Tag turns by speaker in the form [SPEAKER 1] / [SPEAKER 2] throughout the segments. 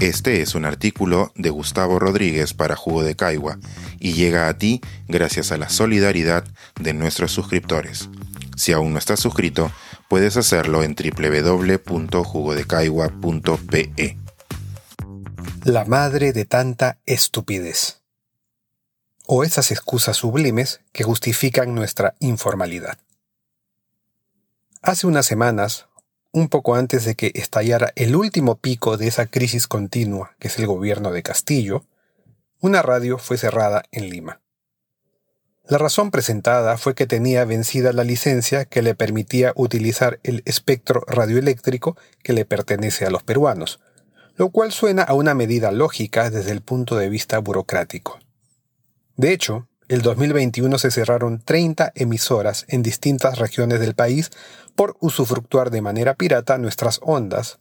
[SPEAKER 1] Este es un artículo de Gustavo Rodríguez para Jugo de Caigua y llega a ti gracias a la solidaridad de nuestros suscriptores. Si aún no estás suscrito, puedes hacerlo en www.jugodecaigua.pe.
[SPEAKER 2] La madre de tanta estupidez. O esas excusas sublimes que justifican nuestra informalidad. Hace unas semanas, un poco antes de que estallara el último pico de esa crisis continua que es el gobierno de Castillo, una radio fue cerrada en Lima. La razón presentada fue que tenía vencida la licencia que le permitía utilizar el espectro radioeléctrico que le pertenece a los peruanos, lo cual suena a una medida lógica desde el punto de vista burocrático. De hecho, el 2021 se cerraron 30 emisoras en distintas regiones del país por usufructuar de manera pirata nuestras ondas,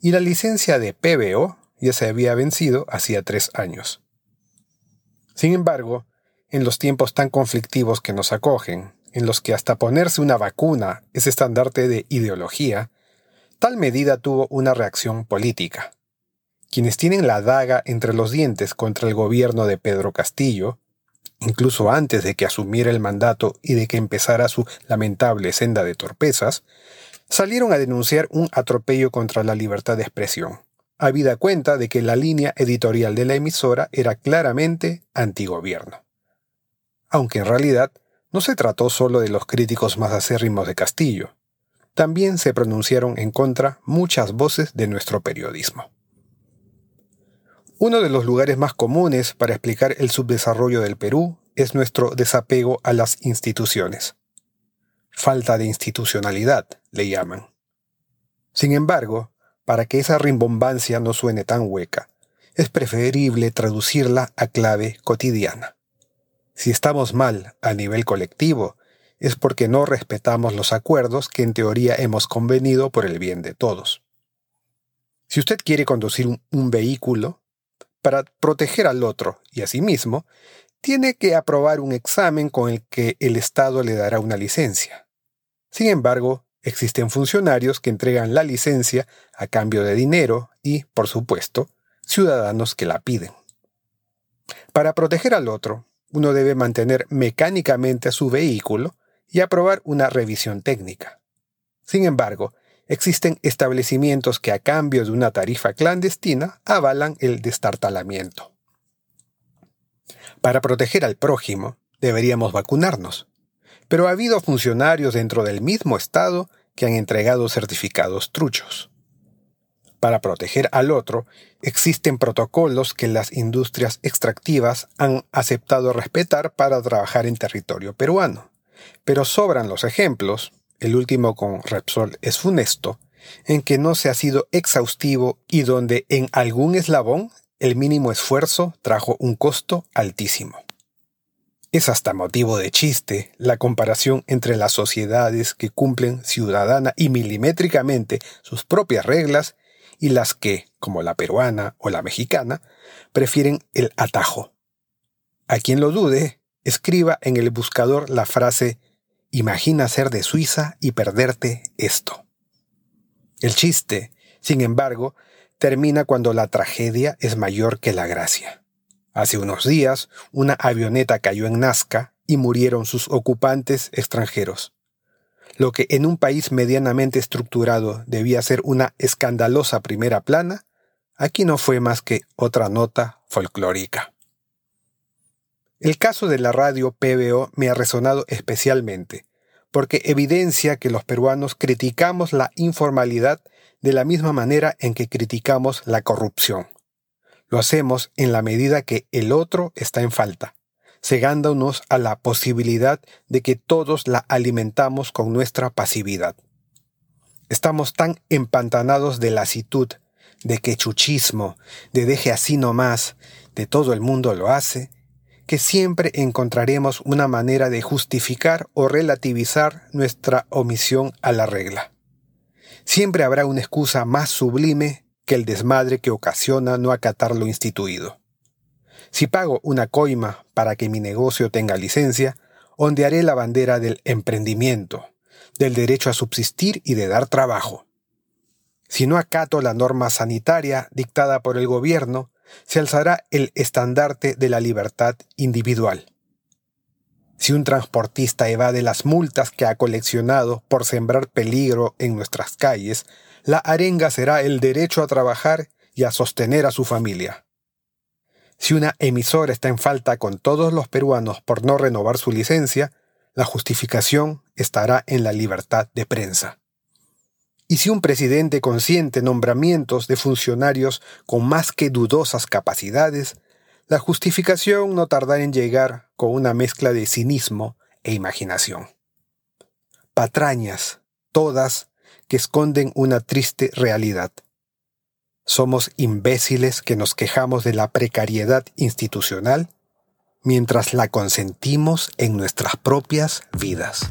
[SPEAKER 2] y la licencia de PBO ya se había vencido hacía tres años. Sin embargo, en los tiempos tan conflictivos que nos acogen, en los que hasta ponerse una vacuna es estandarte de ideología, tal medida tuvo una reacción política. Quienes tienen la daga entre los dientes contra el gobierno de Pedro Castillo, incluso antes de que asumiera el mandato y de que empezara su lamentable senda de torpezas, salieron a denunciar un atropello contra la libertad de expresión, habida cuenta de que la línea editorial de la emisora era claramente antigobierno aunque en realidad no se trató solo de los críticos más acérrimos de Castillo. También se pronunciaron en contra muchas voces de nuestro periodismo. Uno de los lugares más comunes para explicar el subdesarrollo del Perú es nuestro desapego a las instituciones. Falta de institucionalidad, le llaman. Sin embargo, para que esa rimbombancia no suene tan hueca, es preferible traducirla a clave cotidiana. Si estamos mal a nivel colectivo, es porque no respetamos los acuerdos que en teoría hemos convenido por el bien de todos. Si usted quiere conducir un, vehículo, para proteger al otro y a sí mismo, tiene que aprobar un examen con el que el Estado le dará una licencia. Sin embargo, existen funcionarios que entregan la licencia a cambio de dinero y, por supuesto, ciudadanos que la piden. Para proteger al otro, uno debe mantener mecánicamente su vehículo y aprobar una revisión técnica. Sin embargo, existen establecimientos que a cambio de una tarifa clandestina avalan el destartalamiento. Para proteger al prójimo, deberíamos vacunarnos, pero ha habido funcionarios dentro del mismo Estado que han entregado certificados truchos. Para proteger al otro, existen protocolos que las industrias extractivas han aceptado respetar para trabajar en territorio peruano. Pero sobran los ejemplos, el último con Repsol es funesto, en que no se ha sido exhaustivo y donde en algún eslabón el mínimo esfuerzo trajo un costo altísimo. Es hasta motivo de chiste la comparación entre las sociedades que cumplen ciudadana y milimétricamente sus propias reglas y las que, como la peruana o la mexicana, prefieren el atajo. A quien lo dude, escriba en el buscador la frase Imagina ser de Suiza y perderte esto. El chiste, sin embargo, termina cuando la tragedia es mayor que la gracia. Hace unos días, una avioneta cayó en Nazca y murieron sus ocupantes extranjeros lo que en un país medianamente estructurado debía ser una escandalosa primera plana, aquí no fue más que otra nota folclórica. El caso de la radio PBO me ha resonado especialmente, porque evidencia que los peruanos criticamos la informalidad de la misma manera en que criticamos la corrupción. Lo hacemos en la medida que el otro está en falta, cegándonos a la posibilidad de que todos la alimentamos con nuestra pasividad. Estamos tan empantanados de lasitud, de quechuchismo, de deje así nomás, de todo el mundo lo hace, que siempre encontraremos una manera de justificar o relativizar nuestra omisión a la regla. Siempre habrá una excusa más sublime que el desmadre que ocasiona no acatar lo instituido. Si pago una coima para que mi negocio tenga licencia, ondearé la bandera del emprendimiento, del derecho a subsistir y de dar trabajo. Si no acato la norma sanitaria dictada por el gobierno, se alzará el estandarte de la libertad individual. Si un transportista evade las multas que ha coleccionado por sembrar peligro en nuestras calles, la arenga será el derecho a trabajar y a sostener a su familia. Si una emisora está en falta con todos los peruanos por no renovar su licencia, la justificación estará en la libertad de prensa. Y si un presidente consiente nombramientos de funcionarios con más que dudosas capacidades, la justificación no tardará en llegar con una mezcla de cinismo e imaginación. Patrañas, todas, que esconden una triste realidad. Somos imbéciles que nos quejamos de la precariedad institucional mientras la consentimos en nuestras propias vidas.